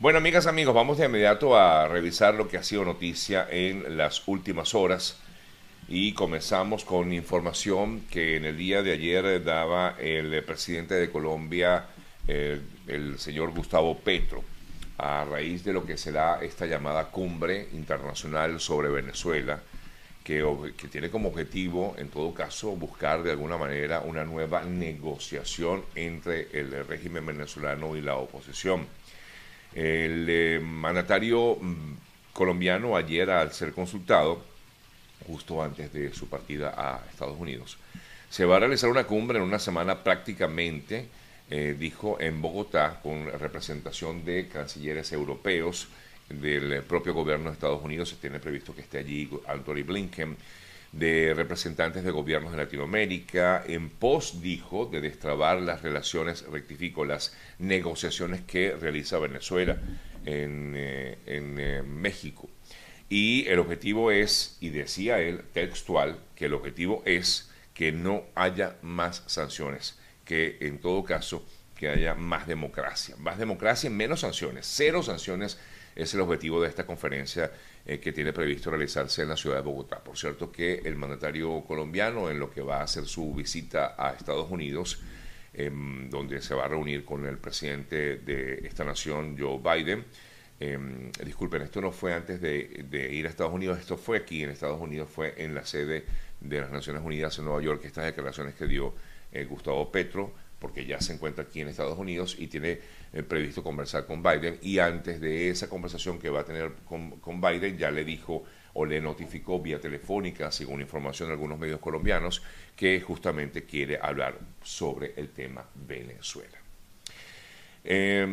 Bueno, amigas, amigos, vamos de inmediato a revisar lo que ha sido noticia en las últimas horas y comenzamos con información que en el día de ayer daba el presidente de Colombia, el, el señor Gustavo Petro, a raíz de lo que será esta llamada cumbre internacional sobre Venezuela, que, tiene como objetivo, en todo caso, buscar de alguna manera una nueva negociación entre el régimen venezolano y la oposición. El eh, mandatario mm, colombiano ayer al ser consultado, justo antes de su partida a Estados Unidos, se va a realizar una cumbre en una semana prácticamente, eh, dijo, en Bogotá, con representación de cancilleres europeos del propio gobierno de Estados Unidos. Se tiene previsto que esté allí Anthony Blinken, de representantes de gobiernos de Latinoamérica, en pos, dijo, de destrabar las relaciones, rectifico, las negociaciones que realiza Venezuela en, eh, en eh, México. Y el objetivo es, y decía él textual, que el objetivo es que no haya más sanciones, que en todo caso que haya más democracia. Más democracia y menos sanciones. Cero sanciones es el objetivo de esta conferencia eh, que tiene previsto realizarse en la ciudad de Bogotá. Por cierto que el mandatario colombiano, en lo que va a hacer su visita a Estados Unidos, em, donde se va a reunir con el presidente de esta nación, Joe Biden, em, disculpen, esto no fue antes de, ir a Estados Unidos, esto fue aquí en Estados Unidos, fue en la sede de las Naciones Unidas en Nueva York, estas declaraciones que dio eh, Gustavo Petro, porque ya se encuentra aquí en Estados Unidos y tiene eh, previsto conversar con Biden y antes de esa conversación que va a tener con, con, Biden ya le dijo o le notificó vía telefónica, según información de algunos medios colombianos, que justamente quiere hablar sobre el tema Venezuela. Eh,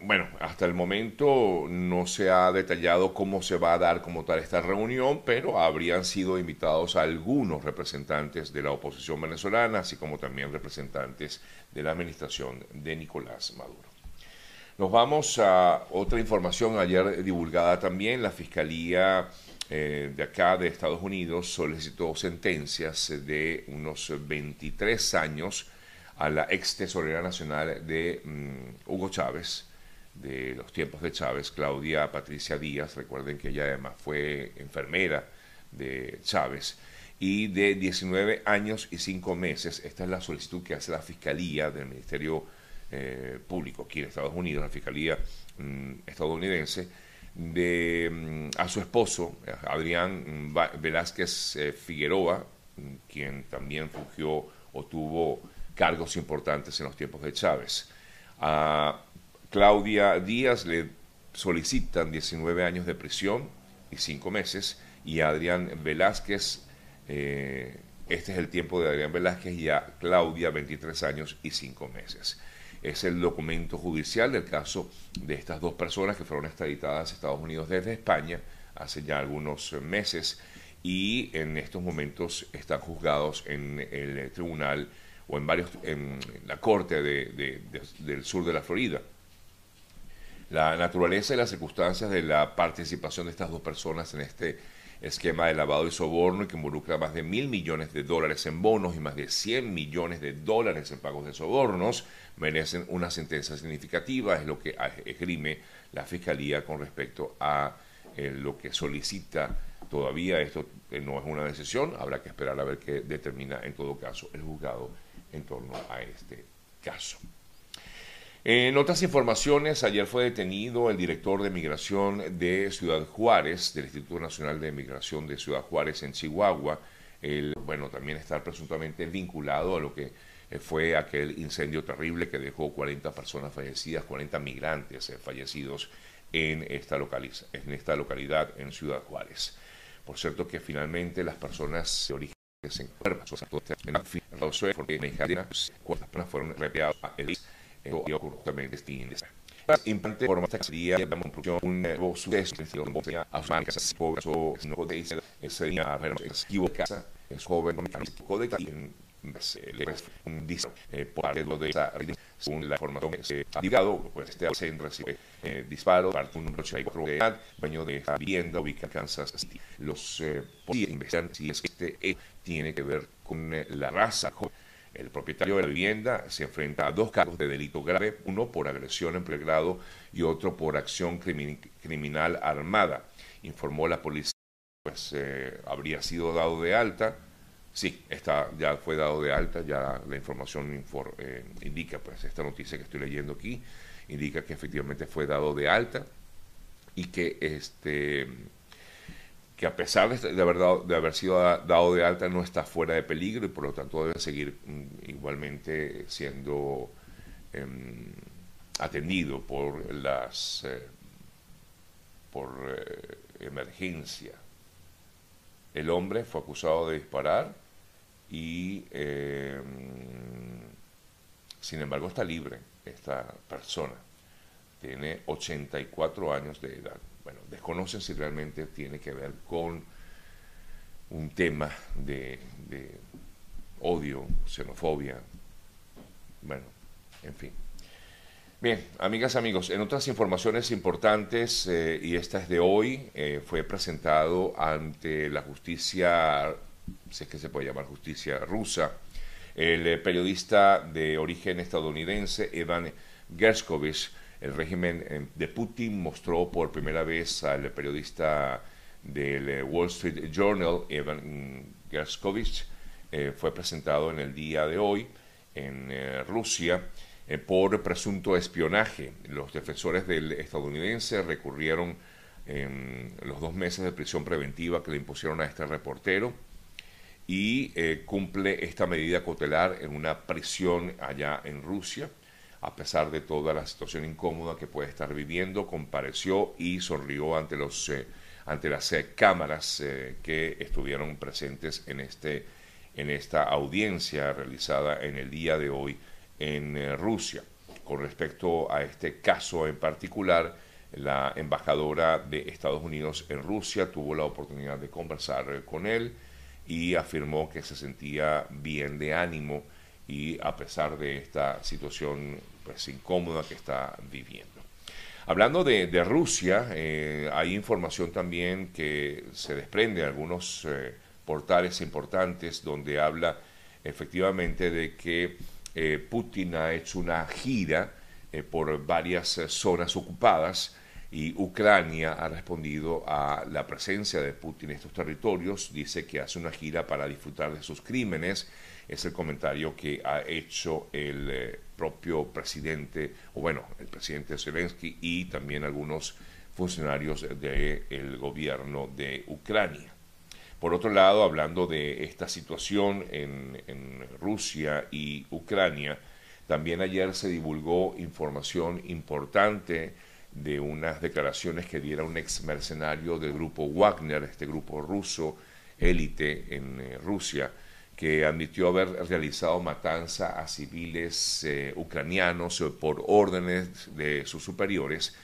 bueno, hasta el momento no se ha detallado cómo se va a dar como tal esta reunión, pero habrían sido invitados algunos representantes de la oposición venezolana, así como también representantes de la administración de Nicolás Maduro. Nos vamos a otra información ayer divulgada también. La Fiscalía eh, de acá de Estados Unidos solicitó sentencias de unos 23 años a la ex tesorera nacional de mm, Hugo Chávez, de los tiempos de Chávez, Claudia Patricia Díaz, recuerden que ella además fue enfermera de Chávez, y de 19 años y 5 meses, esta es la solicitud que hace la Fiscalía del Ministerio eh, Público aquí en Estados Unidos, la Fiscalía mm, estadounidense, de, mm, a su esposo, Adrián Velázquez eh, Figueroa, quien también fungió o tuvo cargos importantes en los tiempos de Chávez. A Claudia Díaz le solicitan 19 años de prisión y 5 meses y Adrián Velázquez, eh, este es el tiempo de Adrián Velázquez y a Claudia 23 años y 5 meses. Es el documento judicial del caso de estas dos personas que fueron extraditadas a Estados Unidos desde España hace ya algunos meses y en estos momentos están juzgados en el tribunal o en varios en la corte de, del sur de la Florida. La naturaleza y las circunstancias de la participación de estas dos personas en este esquema de lavado y soborno que involucra más de mil millones de dólares en bonos y más de 100 millones de dólares en pagos de sobornos merecen una sentencia significativa, es lo que esgrime la Fiscalía con respecto a eh, lo que solicita todavía. Esto eh, no es una decisión, habrá que esperar a ver qué determina en todo caso el juzgado en torno a este caso. En otras informaciones, ayer fue detenido el director de migración de Ciudad Juárez, del Instituto Nacional de Migración de Ciudad Juárez en Chihuahua. El, bueno, también está presuntamente vinculado a lo que eh, fue aquel incendio terrible que dejó 40 personas fallecidas, 40 migrantes eh, fallecidos en esta, en esta localidad en Ciudad Juárez. Por cierto que finalmente las personas de origen se encuentran porque mexicanas cuatro fueron repatriadas a este Implante por más sería la conclusión un nuevo suceso a su marca se pobre o no puede ser ese día pero equivocada es joven de en un disco por parte de esa según la información que se ha divulgado pues este centro recibe eh, disparos parte un 84 de dueño de esta vivienda ubicada en Kansas City. Los eh, policías investigan si es que este tiene que ver con eh, la raza El propietario de la vivienda se enfrenta a dos cargos de delito grave, uno por agresión en pregrado y otro por acción criminal armada. Informó la policía, pues eh, habría sido dado de alta. Sí, está, ya fue dado de alta, ya la información eh, indica, pues esta noticia que estoy leyendo aquí, indica que efectivamente fue dado de alta y que este que a pesar de, haber, sido dado de alta no está fuera de peligro y por lo tanto debe seguir mm, igualmente siendo em, atendido por las eh, por eh, emergencia. El hombre fue acusado de disparar y em, sin embargo está libre esta persona. Tiene 84 años de edad bueno, desconocen si realmente tiene que ver con un tema de, odio, xenofobia, bueno, en fin. Bien, amigas, amigos, en otras informaciones importantes, eh, y esta es de hoy, eh, fue presentado ante la justicia, sé que se puede llamar justicia rusa, el eh, periodista de origen estadounidense Evan Gerskovich, el régimen eh, de Putin mostró por primera vez al periodista del eh, Wall Street Journal, Evan Gerskovich, eh, fue presentado en el día de hoy en Rusia por presunto espionaje. Los defensores del estadounidense recurrieron los dos meses de prisión preventiva que le impusieron a este reportero y cumple esta medida cautelar en una prisión allá en Rusia a pesar de toda la situación incómoda que puede estar viviendo, compareció y sonrió ante, los, eh, ante las eh, cámaras eh, que estuvieron presentes en, este, en esta audiencia realizada en el día de hoy en Rusia. Con respecto a este caso en particular, la embajadora de Estados Unidos en Rusia tuvo la oportunidad de conversar con él y afirmó que se sentía bien de ánimo y a pesar de esta situación pues, incómoda que está viviendo. Hablando de, Rusia, eh, hay información también que se desprende de algunos eh, portales importantes donde habla efectivamente de que eh, Putin ha hecho una gira por varias zonas ocupadas y Ucrania ha respondido a la presencia de Putin en estos territorios, dice que hace una gira para disfrutar de sus crímenes es el comentario que ha hecho el eh, propio presidente, o bueno, el presidente Zelensky y también algunos funcionarios del gobierno de Ucrania. Por otro lado, hablando de esta situación en Rusia y Ucrania, también ayer se divulgó información importante de unas declaraciones que diera un ex mercenario del grupo Wagner, este grupo ruso élite en eh, Rusia, que admitió haber realizado matanza a civiles eh, ucranianos eh, por órdenes de sus superiores.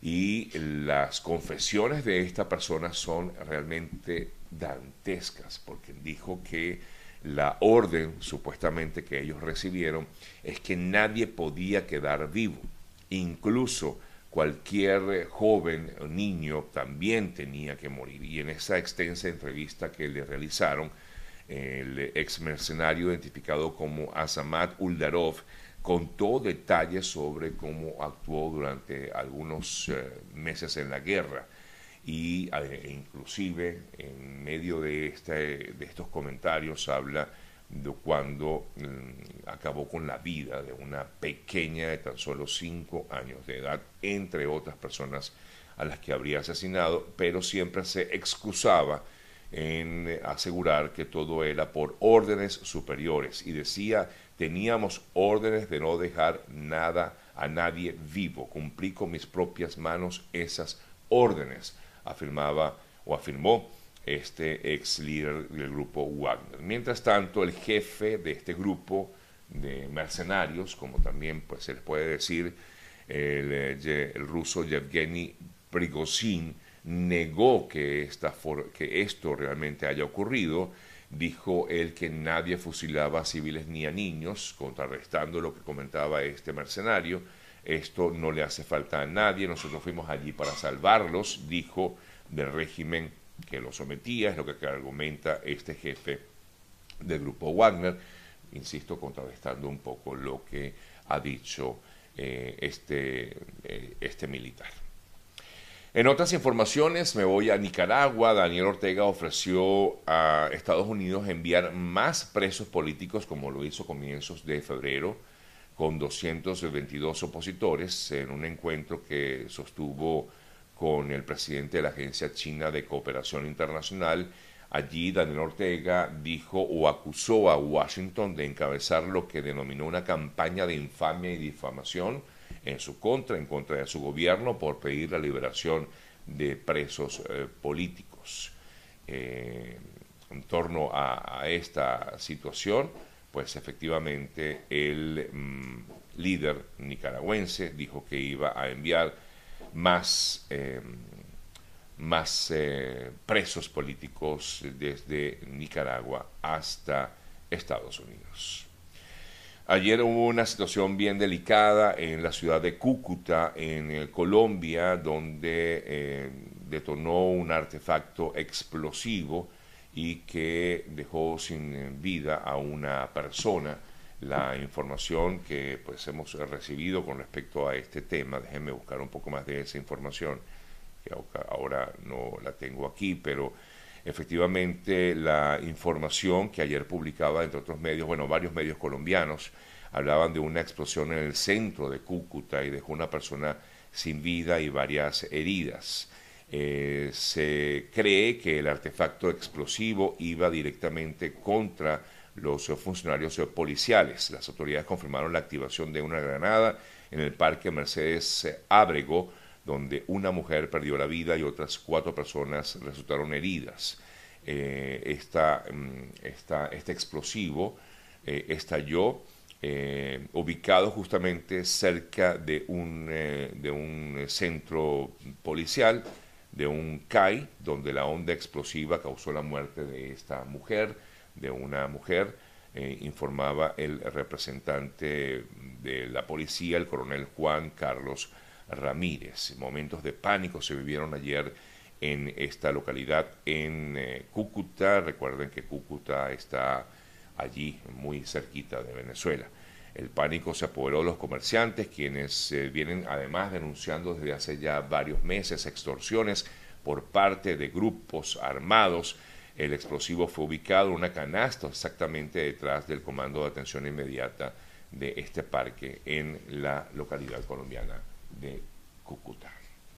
Y las confesiones de esta persona son realmente dantescas porque dijo que la orden supuestamente que ellos recibieron es que nadie podía quedar vivo, incluso cualquier joven o niño también tenía que morir. Y en esa extensa entrevista que le realizaron, el ex mercenario identificado como Azamat Uldarov, contó detalles sobre cómo actuó durante algunos eh, meses en la guerra y eh, inclusive en medio de, este, de estos comentarios habla cuando mm, acabó con la vida de una pequeña de tan solo cinco años de edad, entre otras personas a las que habría asesinado, pero siempre se excusaba en eh, asegurar que todo era por órdenes superiores y decía, teníamos órdenes de no dejar nada a nadie vivo, cumplí con mis propias manos esas órdenes, afirmaba o afirmó este ex líder del grupo Wagner. Mientras tanto, el jefe de este grupo de mercenarios, como también pues, se les puede decir, el, eh, ruso Yevgeny Prigozhin, negó que, esta que esto realmente haya ocurrido. Dijo él que nadie fusilaba a civiles ni a niños, contrarrestando lo que comentaba este mercenario. Esto no le hace falta a nadie, nosotros fuimos allí para salvarlos, dijo del régimen que lo sometía, es lo que argumenta este jefe del grupo Wagner. insisto, contrarrestando un poco lo que ha dicho eh, este, eh, este militar. En otras informaciones me voy a Nicaragua. Daniel Ortega ofreció a Estados Unidos enviar más presos políticos como lo hizo a comienzos de febrero con 222 opositores en un encuentro que sostuvo con el presidente de la Agencia China de Cooperación Internacional. Allí Daniel Ortega dijo o acusó a Washington de encabezar lo que denominó una campaña de infamia y difamación en su contra, en contra de su gobierno, por pedir la liberación de presos eh, políticos. Eh, en torno a, esta situación, pues efectivamente el mm, líder nicaragüense dijo que iba a enviar más, eh, más presos políticos desde Nicaragua hasta Estados Unidos. Ayer hubo una situación bien delicada en la ciudad de Cúcuta, en eh, Colombia, donde eh, detonó un artefacto explosivo y que dejó sin vida a una persona. La información que pues hemos recibido con respecto a este tema, déjenme buscar un poco más de esa información, que ahora no la tengo aquí, pero Efectivamente, la información que ayer publicaba, entre otros medios, bueno, varios medios colombianos, hablaban de una explosión en el centro de Cúcuta y dejó una persona sin vida y varias heridas. Eh, se cree que el artefacto explosivo iba directamente contra los funcionarios policiales. Las autoridades confirmaron la activación de una granada en el Parque Mercedes Ábrego, donde una mujer perdió la vida y otras cuatro personas resultaron heridas. Eh, mm, este explosivo eh, estalló eh, ubicado justamente cerca de un, de un centro policial, de un CAI, donde la onda explosiva causó la muerte de esta mujer, de una mujer, informaba el representante de la policía, el coronel Juan Carlos Ramírez. Momentos de pánico se vivieron ayer en esta localidad, en eh, Cúcuta. Recuerden que Cúcuta está allí, muy cerquita de Venezuela. El pánico se apoderó de los comerciantes, quienes eh, vienen además denunciando desde hace ya varios meses extorsiones por parte de grupos armados. El explosivo fue ubicado en una canasta exactamente detrás del Comando de Atención Inmediata de este parque en la localidad colombiana de Cúcuta.